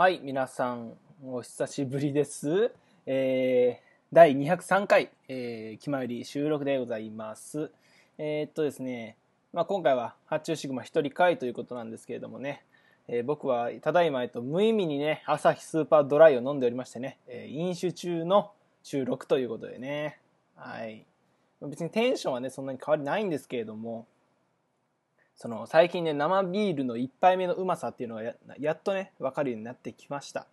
はい、皆さん、お久しぶりです。えー、第203回、えー、気まより収録でございます。えー、っとですね、まあ、今回は発注シグマ一人会ということなんですけれどもね、えー僕はただいま、えっと、無意味にね、朝日スーパードライを飲んでおりましてね、えー飲酒中の収録ということでね、はい。別にテンションはね、そんなに変わりないんですけれども、その最近ね生ビールの1杯目のうまさっていうのがやっとね分かるようになってきました、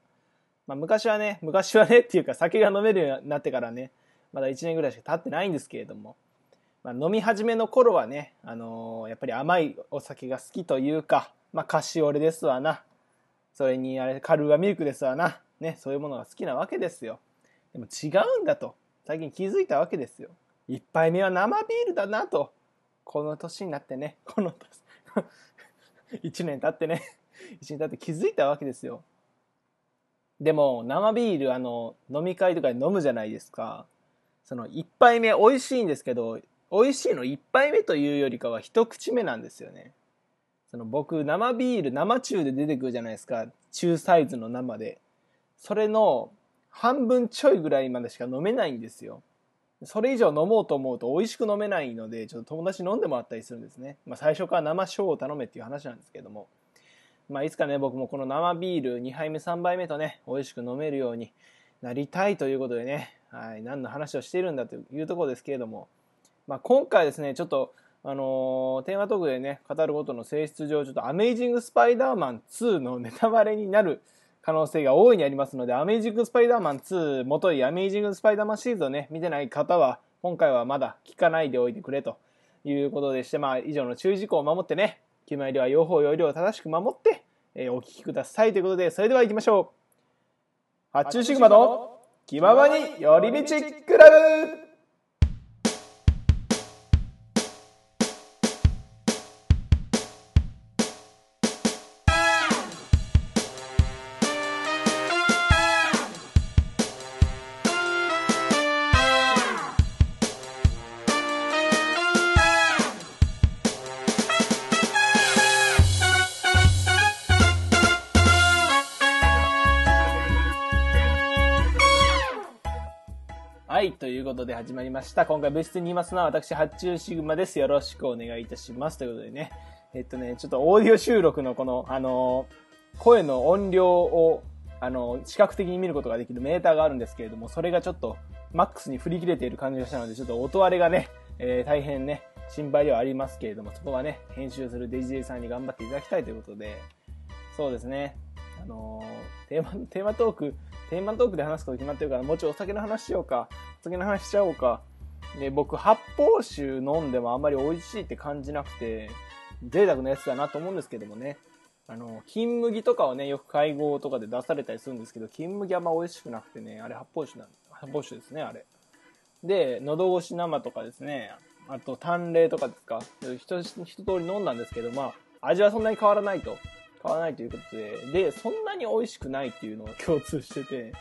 まあ、昔はね昔はねっていうか酒が飲めるようになってからねまだ1年ぐらいしか経ってないんですけれども、まあ、飲み始めの頃はね、あのーやっぱり甘いお酒が好きというか、まあ、カシオレですわな。それにあれカルーアミルクですわな、ね、そういうものが好きなわけですよ。でも違うんだと。最近気づいたわけですよ。1杯目は生ビールだなと。この年になってねこの年 1年経ってね 1年経って気づいたわけですよ。でも生ビールあの飲み会とかで飲むじゃないですか。その1杯目美味しいんですけど美味しいの1杯目というよりかは一口目なんですよね。その僕生ビール生中で出てくるじゃないですか。中サイズの生で。それの半分ちょいぐらいまでしか飲めないんですよ。それ以上飲もうと思うと美味しく飲めないのでちょっと友達飲んでもらったりするんですね、まあ、最初から生ショーを頼めっていう話なんですけども、まあ、いつかね僕もこの生ビール2杯目3杯目とね美味しく飲めるようになりたいということでね、はい、何の話をしているんだというところですけれども、まあ、今回ですねちょっとあのーテーマトークでね語ることの性質上ちょっと「アメイジング・スパイダーマン2」のネタバレになる可能性が大いにありますので、アメイジング・スパイダーマン2、元いアメイジング・スパイダーマンシリーズをね、見てない方は、今回はまだ聞かないでおいてくれということでして、まあ、以上の注意事項を守ってね、決まりは用法用量を正しく守って、えーお聞きくださいということで、それでは行きましょう。発注シグマの気ままに寄り道クラブことで始まりました。今回部室にいますのは私、発注シグマです。よろしくお願いいたします。ということでね、えっとね、ちょっとオーディオ収録のこの、あの声の音量を、あの視覚的に見ることができるメーターがあるんですけれども、それがちょっとマックスに振り切れている感じがしたので、ちょっと音割れがね、えー大変ね、心配ではありますけれども、そこはね、編集するデジデイさんに頑張っていただきたいということで、そうですね、あのーテーマ、テーマトーク、テーマトークで話すこと決まってるから、もうちょいお酒の話しようか。お酒の話しちゃおうか。で、僕、発泡酒飲んでもあんまり美味しいって感じなくて、贅沢なやつだなと思うんですけどもね。あの、金麦とかはね、よく会合とかで出されたりするんですけど、金麦あんま美味しくなくてね、あれ発泡酒なん、発泡酒ですね、あれ。で、喉越し生とかですね、あと淡麗とかですか、一一通り飲んだんですけど、まあ、味はそんなに変わらないと。わないということで、で、そんなに美味しくないっていうのが共通してて、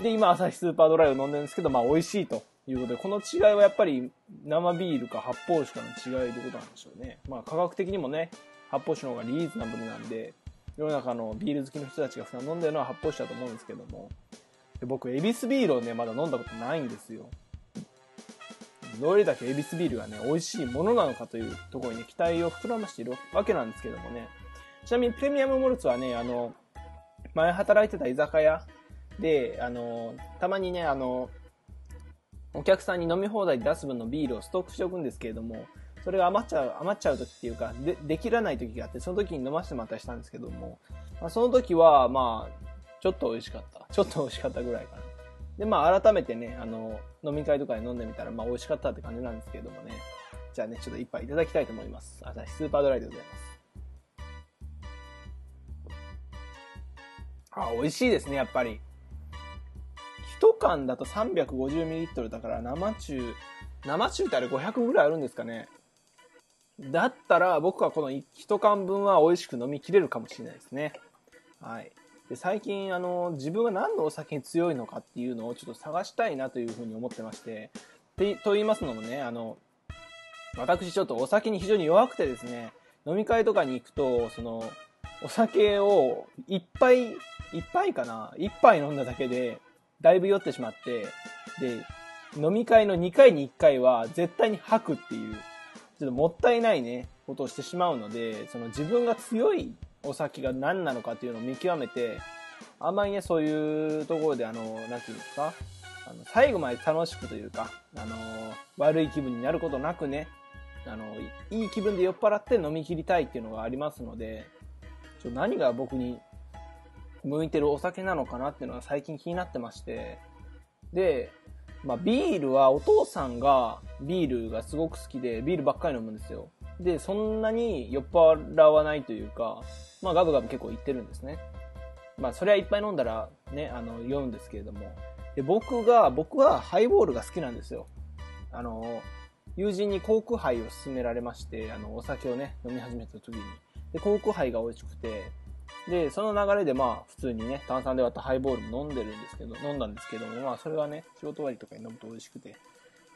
で、今、アサヒスーパードライを飲んでるんですけど、まあ、美味しいということで、この違いはやっぱり生ビールか発泡酒かの違いということなんでしょうね。まあ、価格的にもね、発泡酒の方がリーズナブルなんで、世の中のビール好きの人たちが普段飲んでるのは発泡酒だと思うんですけども、で僕、ヱビスビールをね、まだ飲んだことないんですよ。どれだけヱビスビールがね、美味しいものなのかというところに、ね、期待を膨らましているわけなんですけどもね。ちなみにプレミアムモルツはね、あの、前働いてた居酒屋で、あの、たまにね、あの、お客さんに飲み放題で出す分のビールをストックしておくんですけれども、それが余っちゃう、余っちゃう時っていうか、で、できらない時があって、その時に飲ませてもらったりしたんですけども、まあ、その時は、まあ、ちょっと美味しかった。ちょっと美味しかったぐらいかな。で、まあ、改めてね、あの、飲み会とかで飲んでみたら、まあ、美味しかったって感じなんですけどもね。じゃあね、ちょっと一杯いただきたいと思います。朝日スーパードライでございます。あ、美味しいですね、やっぱり。一缶だと 350ml だから生中、生中ってあれ500ぐらいあるんですかね。だったら僕はこの一缶分は美味しく飲みきれるかもしれないですね。はい。で最近あの自分は何のお酒に強いのかっていうのをちょっと探したいなというふうに思ってまして。てと言いますのもね、あの、私ちょっとお酒に非常に弱くてですね、飲み会とかに行くと、その、お酒をいっぱい、1杯かな ?1 杯飲んだだけで、だいぶ酔ってしまって、で、飲み会の2回に1回は絶対に吐くっていう、ちょっともったいないね、ことをしてしまうので、その自分が強いお酒が何なのかっていうのを見極めて、あんまりね、そういうところで、あの、なんていうんですか、あの最後まで楽しくというか、あの、悪い気分になることなくね、あの、いい気分で酔っ払って飲み切りたいっていうのがありますので、ちょ何が僕に向いてるお酒なのかなっていうのは最近気になってまして、で、まあ、ビールはお父さんがビールがすごく好きで、ビールばっかり飲むんですよ。で、そんなに酔っ払わないというか、まあ、ガブガブ結構言ってるんですね。まあ、それはいっぱい飲んだらね、あの、酔うんですけれども。で、僕が、僕はハイボールが好きなんですよ。あの、友人に航空杯を勧められまして、あの、お酒をね、飲み始めた時に。で、航空杯が美味しくて、で、その流れでまあ、普通にね、炭酸で割ったハイボールも飲んでるんですけど、飲んだんですけども、まあ、それはね、仕事終わりとかに飲むと美味しくて。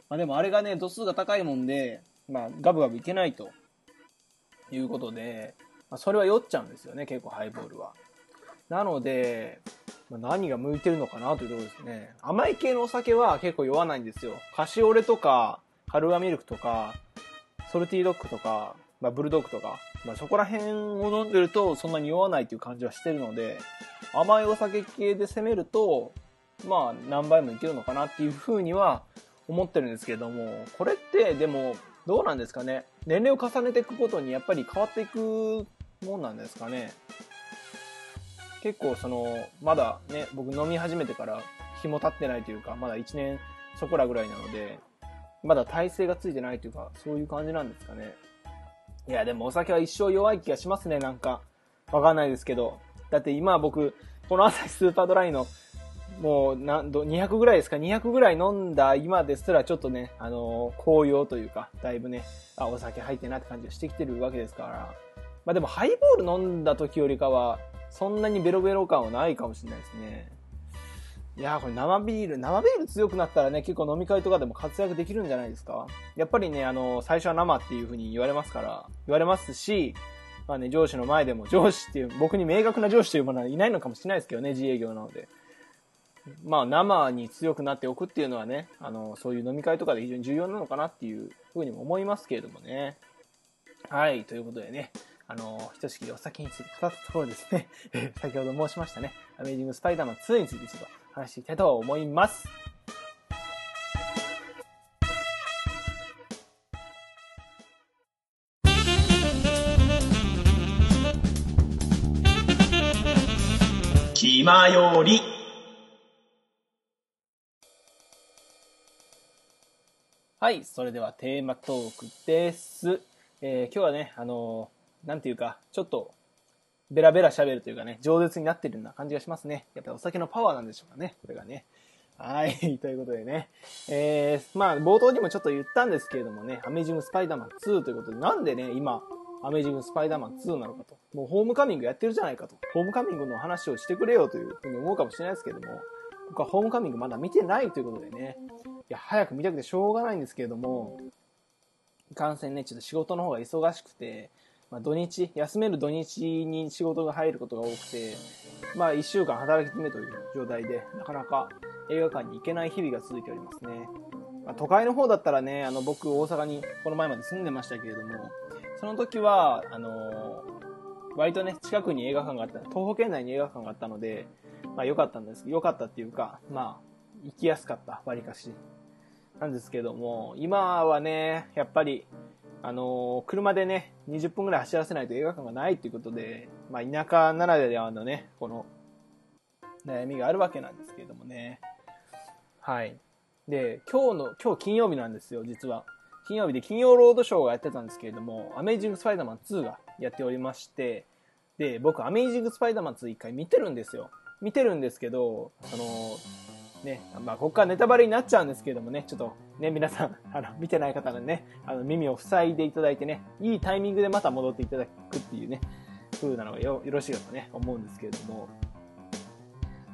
まあでもあれがね、度数が高いもんで、まあ、ガブガブいけないということで、まあ、それは酔っちゃうんですよね、結構ハイボールは。なので、まあ、何が向いてるのかなというところですね。甘い系のお酒は結構酔わないんですよ。カシオレとか、カルアミルクとか、ソルティドッグとか、まあ、ブルドッグとか、まあ、そこら辺を飲んでるとそんなに酔わないっていう感じはしてるので、甘いお酒系で攻めると、まあ、何倍もいけるのかなっていうふうには思ってるんですけども、これってでも、どうなんですかね？年齢を重ねていくことにやっぱり変わっていくもんなんですかね？結構その、まだね、僕飲み始めてから日も経ってないというか、まだ1年そこらぐらいなので、まだ体勢がついてないというか、そういう感じなんですかね？いや、でもお酒は一生弱い気がしますね、なんか。わかんないですけど。だって今僕、この朝日スーパードライの、もう、なんど、200ぐらいですか ?200 ぐらい飲んだ今ですらちょっとね、あのー、紅葉というか、だいぶね、あ、お酒入ってなって感じがしてきてるわけですから。まあでもハイボール飲んだ時よりかは、そんなにベロベロ感はないかもしれないですね。いやこれ生ビール、生ビール強くなったらね、結構飲み会とかでも活躍できるんじゃないですか？やっぱりね、あの、最初は生っていう風に言われますから、言われますし、まあね、上司の前でも、上司っていう、僕に明確な上司というものはいないのかもしれないですけどね、自営業なので。まあ、生に強くなっておくっていうのはね、あの、そういう飲み会とかで非常に重要なのかなっていうふうにも思いますけれどもね。はい、ということでね、あの、ひとしきりお酒について語ったところですね、先ほど申しましたね、アメージングスパイダーマン2についてちょっと話していきたいと思います。気まより。はい、それではテーマトークです。えー、今日はね、あのー、なんていうか、ちょっとベラベラ喋るというかね、饒舌になってるような感じがしますね。やっぱりお酒のパワーなんでしょうかね、これがね。はい、ということでね。えー、まあ、冒頭にもちょっと言ったんですけれどもね、アメージングスパイダーマン2ということで、なんでね、今、アメージングスパイダーマン2なのかと。もうホームカミングやってるじゃないかと。ホームカミングの話をしてくれよというふうに思うかもしれないですけども、僕はホームカミングまだ見てないということでね、いや、早く見たくてしょうがないんですけれども、いかんせんね、ちょっと仕事の方が忙しくて、まあ、土日、休める土日に仕事が入ることが多くて、まあ、1週間働き詰めという状態で、なかなか映画館に行けない日々が続いておりますね。まあ、都会の方だったらね、あの、僕、大阪にこの前まで住んでましたけれども、その時は、あのー、割とね、近くに映画館があった、東北県内に映画館があったので、まあ、良かったんです良かったっていうか、まあ、行きやすかった、割かし。なんですけども、今はね、やっぱり、あのー、車でね、20分ぐらい走らせないと映画館がないということで、まあ、田舎ならではのね、この、悩みがあるわけなんですけれどもね。はい。で、今日の、今日金曜日なんですよ、実は。金曜日で金曜ロードショーがやってたんですけれども、アメイジングスパイダーマン2がやっておりまして、で、僕、アメイジングスパイダーマン2一回見てるんですよ。見てるんですけど、あのーね、まあ、ここからネタバレになっちゃうんですけれどもね、ちょっとね、皆さん、あの、見てない方のね、あの、耳を塞いでいただいてね、いいタイミングでまた戻っていただくっていうね、風なのがよよろしいかとね、思うんですけれども、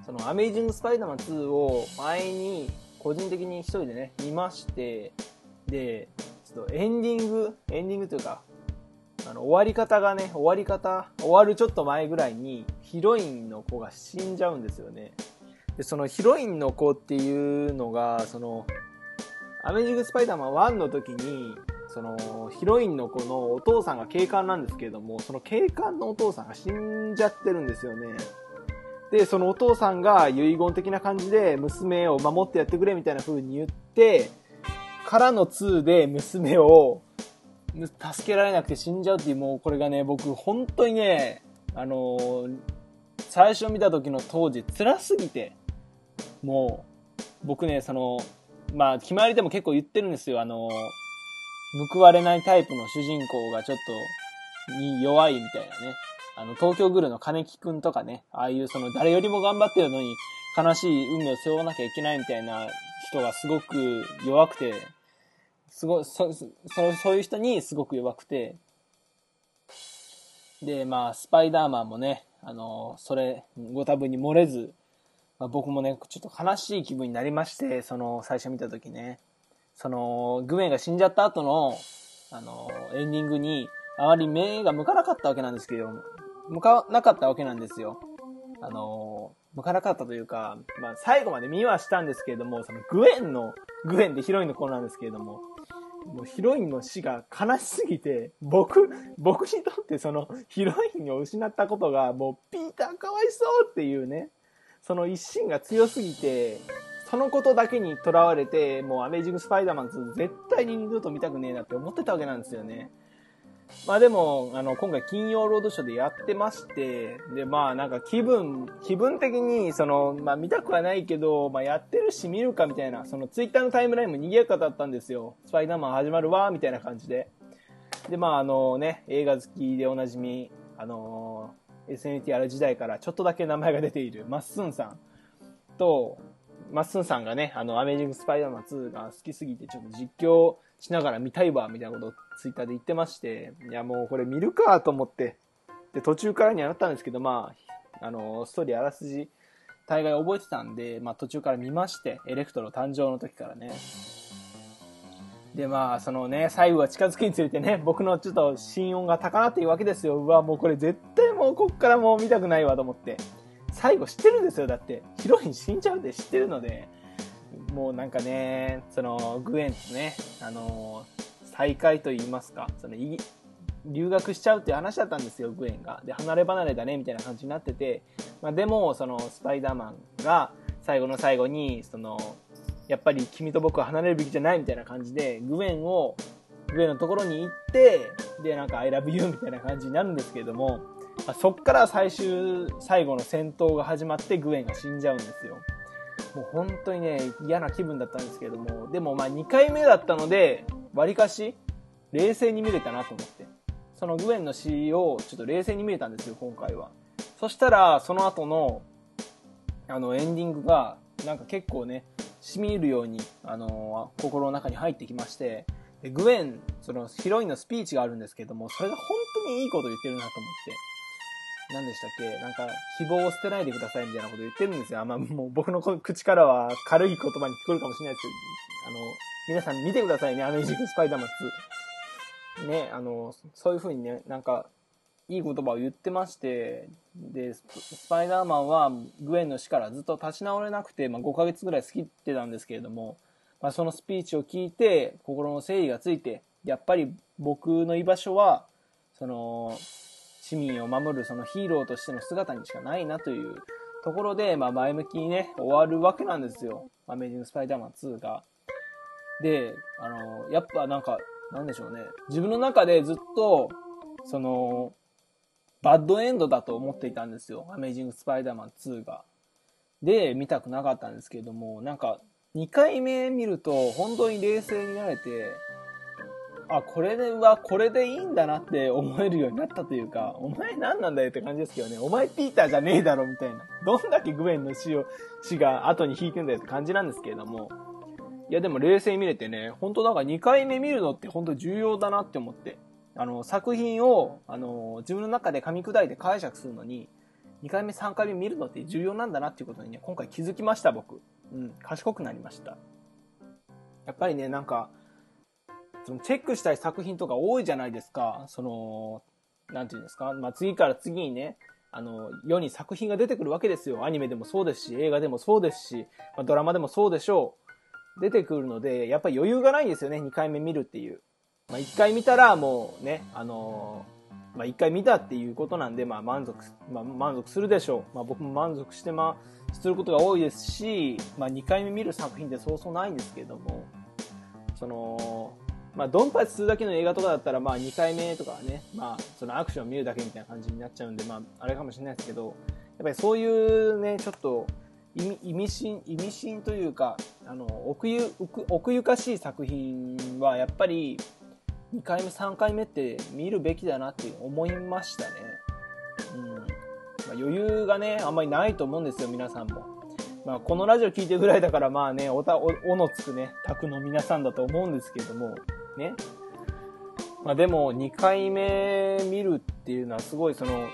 その、アメイジング・スパイダーマン2を前に、個人的に一人でね、見まして、で、ちょっとエンディング、エンディングというか、あの、終わり方がね、終わり方、終わるちょっと前ぐらいに、ヒロインの子が死んじゃうんですよね。で、そのヒロインの子っていうのが、その、アメージング・スパイダーマン1の時に、その、ヒロインの子のお父さんが警官なんですけれども、その警官のお父さんが死んじゃってるんですよね。で、そのお父さんが遺言的な感じで娘を守ってやってくれみたいな風に言って、からの2で娘を助けられなくて死んじゃうっていう、もうこれがね、僕本当にね、あのー、最初見た時の当時辛すぎて、もう、僕ね、その、まあ、決まりでも結構言ってるんですよ。あの、報われないタイプの主人公がちょっと、に弱いみたいなね。あの、東京グルの金木くんとかね、ああいうその誰よりも頑張ってるのに悲しい運命を背負わなきゃいけないみたいな人がすごく弱くて、すごい、そ、そ、そういう人にすごく弱くて、で、まあ、スパイダーマンもね、あの、それ、ご多分に漏れず、まあ、僕もね、ちょっと悲しい気分になりまして、その、最初見た時ね、その、グエンが死んじゃった後の、あの、エンディングに、あまり目が向かなかったわけなんですけど、向かなかったわけなんですよ。あの向かなかったというか、まあ、最後まで見はしたんですけれども、そのグエンの、グエンでヒロインの子なんですけれども、もうヒロインの死が悲しすぎて、僕、僕にとってそのヒロインを失ったことがもうピーターかわいそうっていうね、その一心が強すぎて、そのことだけにとらわれて、もうアメージングスパイダーマン2絶対に二度と見たくねえなって思ってたわけなんですよね。まあでも、あの、今回金曜ロードショーでやってまして、で、まあなんか気分、気分的に、その、まあ見たくはないけど、まあやってるし見るかみたいな、そのツイッターのタイムラインも賑やかだったんですよ。スパイダーマン始まるわ、みたいな感じで。で、まああのね、映画好きでおなじみ、あの、SNT ある時代からちょっとだけ名前が出ているマッスンさんと、マッスンさんがね、あの、アメージングスパイダーマン2が好きすぎて、ちょっと実況しながら見たいわ、みたいなことをツイッターで言ってまして、いやもうこれ見るかと思って、で、途中からにはなったんですけど、まあ、あの、ストーリーあらすじ、大概覚えてたんで、まあ途中から見まして、エレクトロ誕生の時からね。で、まあ、そのね、最後が近づくにつれてね、僕のちょっと心音が高鳴っているわけですよ。うわ、もうこれ絶対もうこっからもう見たくないわと思って。最後知ってるんですよ、だって。ヒロイン死んじゃうって知ってるので。もうなんかね、その、グエンとね、あの再会と言いますか、その、留学しちゃうっていう話だったんですよ、グエンが。で、離れ離れだね、みたいな感じになってて、まあ、でも、その、スパイダーマンが、最後の最後に、その、やっぱり君と僕は離れるべきじゃないみたいな感じで、グエンを、グエンのところに行って、で、なんか、I love you みたいな感じになるんですけれども、あ、そっから最終、最後の戦闘が始まって、グエンが死んじゃうんですよ。もう本当にね、嫌な気分だったんですけども、でもまあ2回目だったので、わりかし、冷静に見れたなと思って。そのグエンの詩をちょっと冷静に見れたんですよ、今回は。そしたら、その後の、あの、エンディングが、なんか結構ね、染み入るように、あのー、心の中に入ってきまして、でグエン、そのヒロインのスピーチがあるんですけども、それが本当にいいこと言ってるなと思って。何でしたっけ？なんか、希望を捨てないでくださいみたいなこと言ってるんですよ。あま、もう僕の口からは軽い言葉に聞こえるかもしれないですけど、あの、皆さん見てくださいね、アメージングスパイダーマン2。ね、あの、そういう風にね、なんか、いい言葉を言ってまして、で、スパイダーマンはグエンの死からずっと立ち直れなくて、まあ、5ヶ月ぐらい過ぎてたんですけれども、まあ、そのスピーチを聞いて、心の整理がついて、やっぱり僕の居場所は、その、市民を守るそのヒーローとしての姿にしかないなというところで、まあ、前向きにね、終わるわけなんですよ。アメージング・スパイダーマン2が。で、あの、やっぱなんか、なんでしょうね。自分の中でずっと、その、バッドエンドだと思っていたんですよ。アメージング・スパイダーマン2が。で、見たくなかったんですけれども、なんか、2回目見ると、本当に冷静になれて、あ、これではこれでいいんだなって思えるようになったというか、お前何なんだよって感じですけどね、お前ピーターじゃねえだろみたいな。どんだけグエンの死を、死が後に引いてんだよって感じなんですけれども、いやでも冷静に見れてね、本当なんか2回目見るのって本当重要だなって思って、あの、作品を、あの、自分の中で噛み砕いて解釈するのに、2回目3回目見るのって重要なんだなっていうことにね、今回気づきました僕。うん、賢くなりました。やっぱりね、なんか、そのチェックしたい作品とか多いじゃないですか。その、なんていうんですか。まあ、次から次にね、あの、世に作品が出てくるわけですよ。アニメでもそうですし、映画でもそうですし、まあ、ドラマでもそうでしょう。出てくるので、やっぱり余裕がないんですよね、2回目見るっていう。まあ、1回見たらもうね、あの、まあ、1回見たっていうことなんで、まあ、満足、まあ、満足するでしょう。まあ、僕も満足してまあ、することが多いですし、まあ、2回目見る作品ってそうそうないんですけれども、その、まあ、ドンパチするだけの映画とかだったら、まあ、2回目とかはね、まあ、そのアクションを見るだけみたいな感じになっちゃうんで、まあ、あれかもしれないですけど、やっぱりそういうね、ちょっと、意味深、意味深というか、あの、奥ゆ、奥ゆかしい作品は、やっぱり、2回目、3回目って見るべきだなって思いましたね。うん。まあ、余裕がね、あんまりないと思うんですよ、皆さんも。まあ、このラジオ聞いてるぐらいだから、まあね、おた、お、おのつくね、宅の皆さんだと思うんですけれども、ね。まあでも、2回目見るっていうのはすごいその、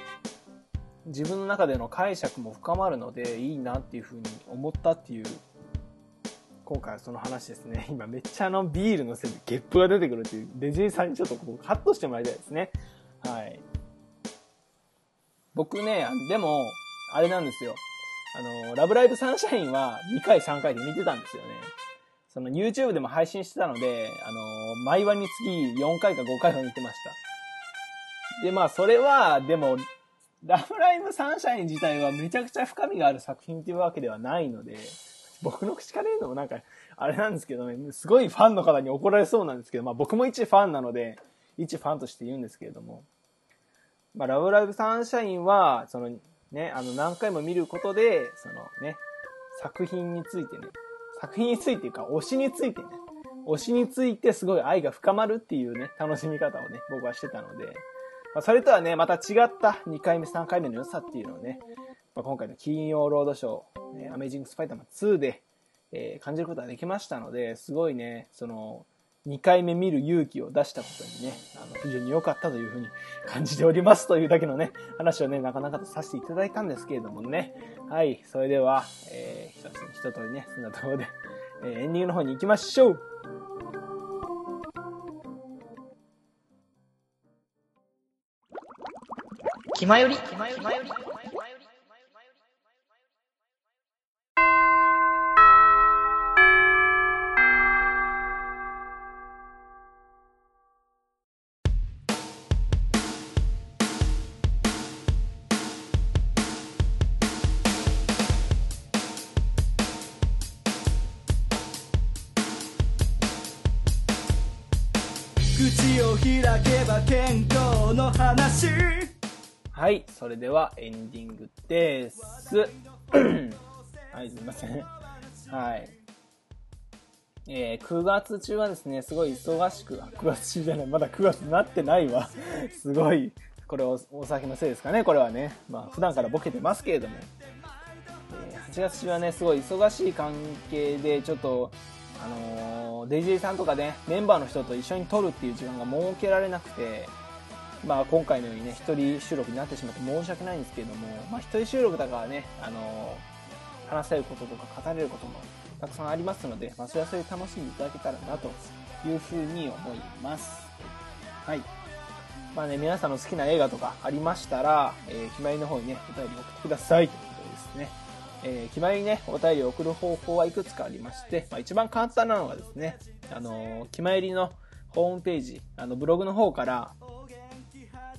自分の中での解釈も深まるのでいいなっていうふうに思ったっていう今回はその話ですね。今めっちゃあのビールのせいでゲップが出てくるっていう、レジーさんにちょっとこうカットしてもらいたいですね。はい。僕ね、でも、あれなんですよ。あの、ラブライブサンシャインは2回3回で見てたんですよね。その YouTube でも配信してたので、あの、毎話につき4回か5回は見てました。で、まあそれは、でも、ラブライブサンシャイン自体はめちゃくちゃ深みがある作品っていうわけではないので、僕の口から言うのもなんか、あれなんですけどね、すごいファンの方に怒られそうなんですけど、まあ僕も一ファンなので、一ファンとして言うんですけれども、まあラブライブサンシャインは、そのね、あの何回も見ることで、そのね、作品についてね、作品についていうか、推しについてね、推しについてすごい愛が深まるっていうね、楽しみ方をね、僕はしてたので、まあ、それとはね、また違った2回目、3回目の良さっていうのをね、まあ、今回の金曜ロードショー、えアメージングスパイダーマン2で、えー、感じることができましたので、すごいね、その、2回目見る勇気を出したことにね、あの、非常に良かったというふうに感じておりますというだけのね、話をね、なかなかとさせていただいたんですけれどもね。はい、それでは、えー、一つ、一通りね、そんなところで、えー、エンディングの方に行きましょう気まより、気まより、気まより。口を開けば健康の話はい、それではエンディングです。はい、すいません。はい。えー、9月中はですね、すごい忙しく、9月中じゃない、まだ9月になってないわ。すごい、これおお酒のせいですかね、これはね。まあ、普段からボケてますけれども。えー、8月中はね、すごい忙しい関係で、ちょっと、あのー、デイジーさんとかね、メンバーの人と一緒に撮るっていう時間が設けられなくて、まあ今回のようにね、一人収録になってしまって申し訳ないんですけれども、まあ一人収録だからね、あの、話せることとか語れることもたくさんありますので、まあそれはそれで楽しんでいただけたらなというふうに思います。はい。まあね、皆さんの好きな映画とかありましたら、えー、決まりの方にね、お便り送ってくださいということですね。えー、決まりにね、お便りを送る方法はいくつかありまして、まあ、一番簡単なのがですね、あのー、決まりのホームページ、あの、ブログの方から、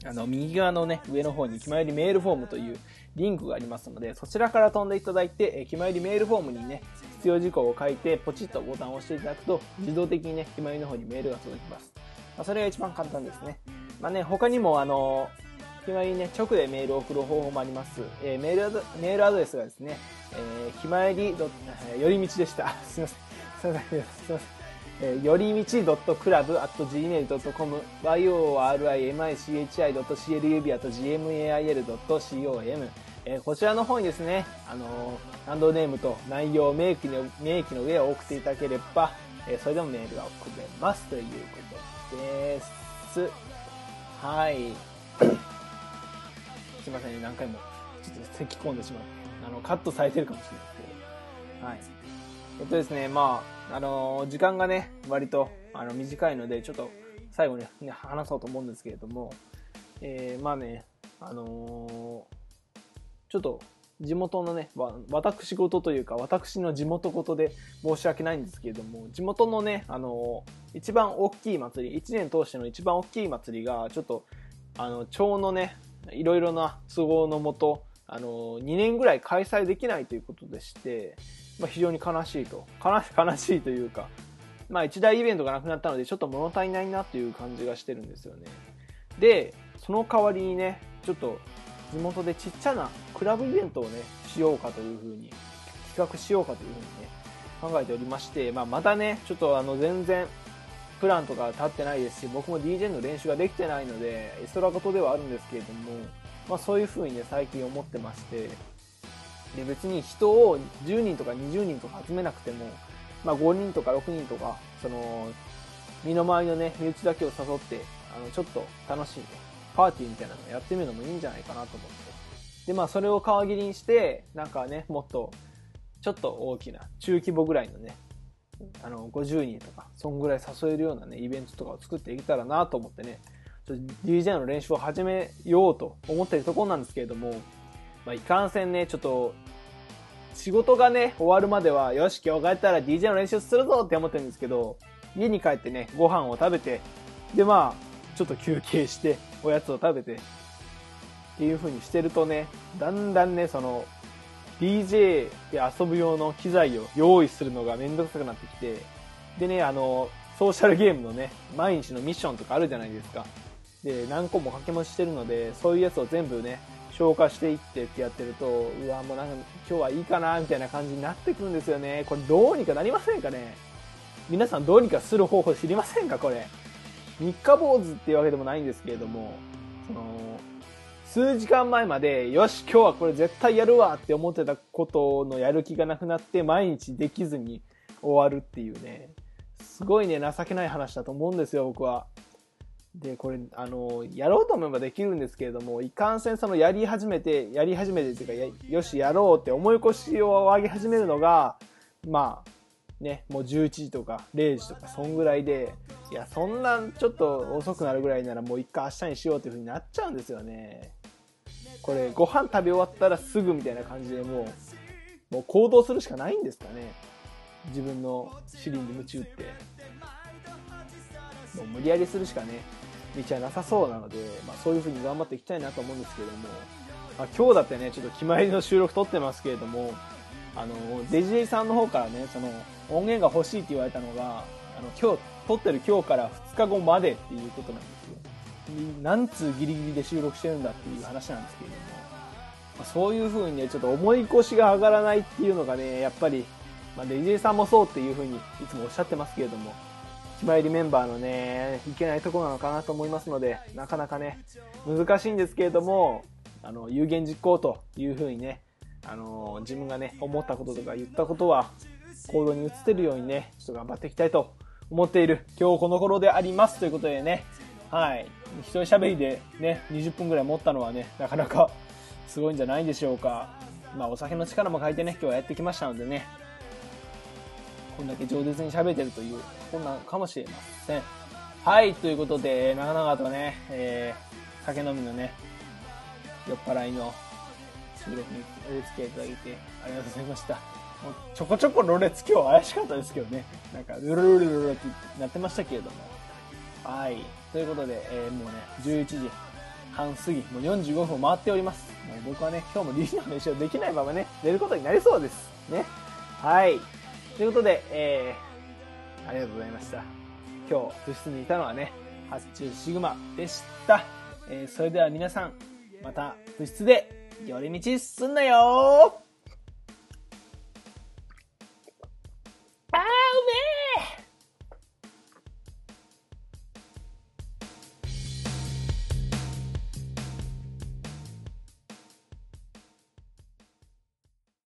あの、右側のね、上の方に決まりメールフォームというリンクがありますので、そちらから飛んでいただいて、え決まりメールフォームにね、必要事項を書いて、ポチッとボタンを押していただくと、自動的にね、決まりの方にメールが届きます。まあ、それが一番簡単ですね。まあね、他にもあのー決まりにね、直でメールを送る方法もあります。えー、メールアド、メールアドレスがですね、えー、決まりど、えー、より道でした。すいません。すいません。すいません。えー、よりみち .club.gmail.com yorimichi.club.gmail.com えー、こちらの方にですね、あのー、ハンドネームと内容、明記の、明記の上を送っていただければ、えー、それでもメールが送れますということです。はい。すいません、何回もちょっと咳き込んでしまって、あの、カットされてるかもしれないですけど。はい。えっとですね、まあ、あのー、時間がね、割とあの短いので、ちょっと最後に、ね、話そうと思うんですけれども、えー、まあね、あのー、ちょっと地元のね、私事というか、私の地元事で申し訳ないんですけれども、地元のね、あのー、一番大きい祭り、一年通しての一番大きい祭りが、ちょっと、あの、町のね、いろいろな都合のもと、あの、2年ぐらい開催できないということでして、まあ、非常に悲しいと。悲しいというか、まあ一大イベントがなくなったので、ちょっと物足りないなっていう感じがしてるんですよね。で、その代わりにね、ちょっと地元でちっちゃなクラブイベントをね、しようかというふうに、企画しようかというふうにね、考えておりまして、まあまたね、ちょっとあの全然、プランとか立ってないですし、僕も DJ の練習ができてないので、エストラ事ではあるんですけれども、まあそういう風にね、最近思ってまして、で、別に人を10人とか20人とか集めなくても、まあ5人とか6人とか、その、身の回りのね、身内だけを誘って、あの、ちょっと楽しんで、パーティーみたいなのやってみるのもいいんじゃないかなと思って。で、まあそれを皮切りにして、なんかね、もっと、ちょっと大きな、中規模ぐらいのね、あの、50人とか、そんぐらい誘えるようなね、イベントとかを作っていけたらなと思ってね、DJ の練習を始めようと思ってるところなんですけれども、まあ、いかんせんね、ちょっと、仕事がね、終わるまでは、よし、今日帰ったら DJ の練習するぞって思ってるんですけど、家に帰ってね、ご飯を食べて、で、まあ、ちょっと休憩して、おやつを食べて、っていう風にしてるとね、だんだんね、その、DJ で遊ぶ用の機材を用意するのがめんどくさくなってきて、でね、あの、ソーシャルゲームのね、毎日のミッションとかあるじゃないですか。で、何個も掛け持ちしてるので、そういうやつを全部ね、消化していってってやってると、うわ、もうなんか今日はいいかな、みたいな感じになってくるんですよね。これどうにかなりませんかね？皆さんどうにかする方法知りませんか？これ。三日坊主っていうわけでもないんですけれども、その、数時間前まで、よし、今日はこれ絶対やるわって思ってたことのやる気がなくなって、毎日できずに終わるっていうね、すごいね、情けない話だと思うんですよ、僕は。で、これ、あの、やろうと思えばできるんですけれども、いかんせんそのやり始めて、やり始めてっていうか、よし、やろうって思い越しを上げ始めるのが、まあ、ね、もう11時とか0時とか、そんぐらいで、いや、そんなちょっと遅くなるぐらいならもう一回明日にしようっていう風になっちゃうんですよね。これ、ご飯食べ終わったらすぐみたいな感じでもう、もう行動するしかないんですかね。自分の尻に夢中って。もう無理やりするしかね、道はなさそうなので、まあ、そういう風に頑張っていきたいなと思うんですけれども、まあ、今日だってね、ちょっと決まりの収録撮ってますけれども、あの、デジェイさんの方からね、その、音源が欲しいって言われたのが、あの、今日、撮ってる今日から2日後までっていうことなんですよ。何通ギリギリで収録してるんだっていう話なんですけれども、まあ、そういう風にね、ちょっと思い越しが上がらないっていうのがね、やっぱり、まあ、デジェイさんもそうっていう風にいつもおっしゃってますけれども、日帰りメンバーのね、いけないとこなのかなと思いますので、なかなかね、難しいんですけれども、あの、有言実行というふうにね、あの、自分がね、思ったこととか言ったことは、行動に移せるようにね、ちょっと頑張っていきたいと思っている今日この頃でありますということでね、はい。一人喋りでね、20分ぐらい持ったのはね、なかなかすごいんじゃないでしょうか。まあ、お酒の力も借りてね、今日はやってきましたのでね、こんだけ饒舌に喋ってるという、こんなんかもしれません。はい、ということで、長々とね、えー、酒飲みのね、酔っ払いの収録にお付き合いいただいて、ありがとうございました。もうちょこちょこロレツ今日怪しかったですけどね。なんか、ルルルルルってなってましたけれども。はい。ということで、えー、もうね、11時半過ぎ、もう45分回っております。もう僕はね、今日も DJ の練習できないままね、寝ることになりそうです。ね。はい。ということで、えー、ありがとうございました。今日、部室にいたのはね、発注シグマでした。えー、それでは皆さん、また部室で寄り道すんなよ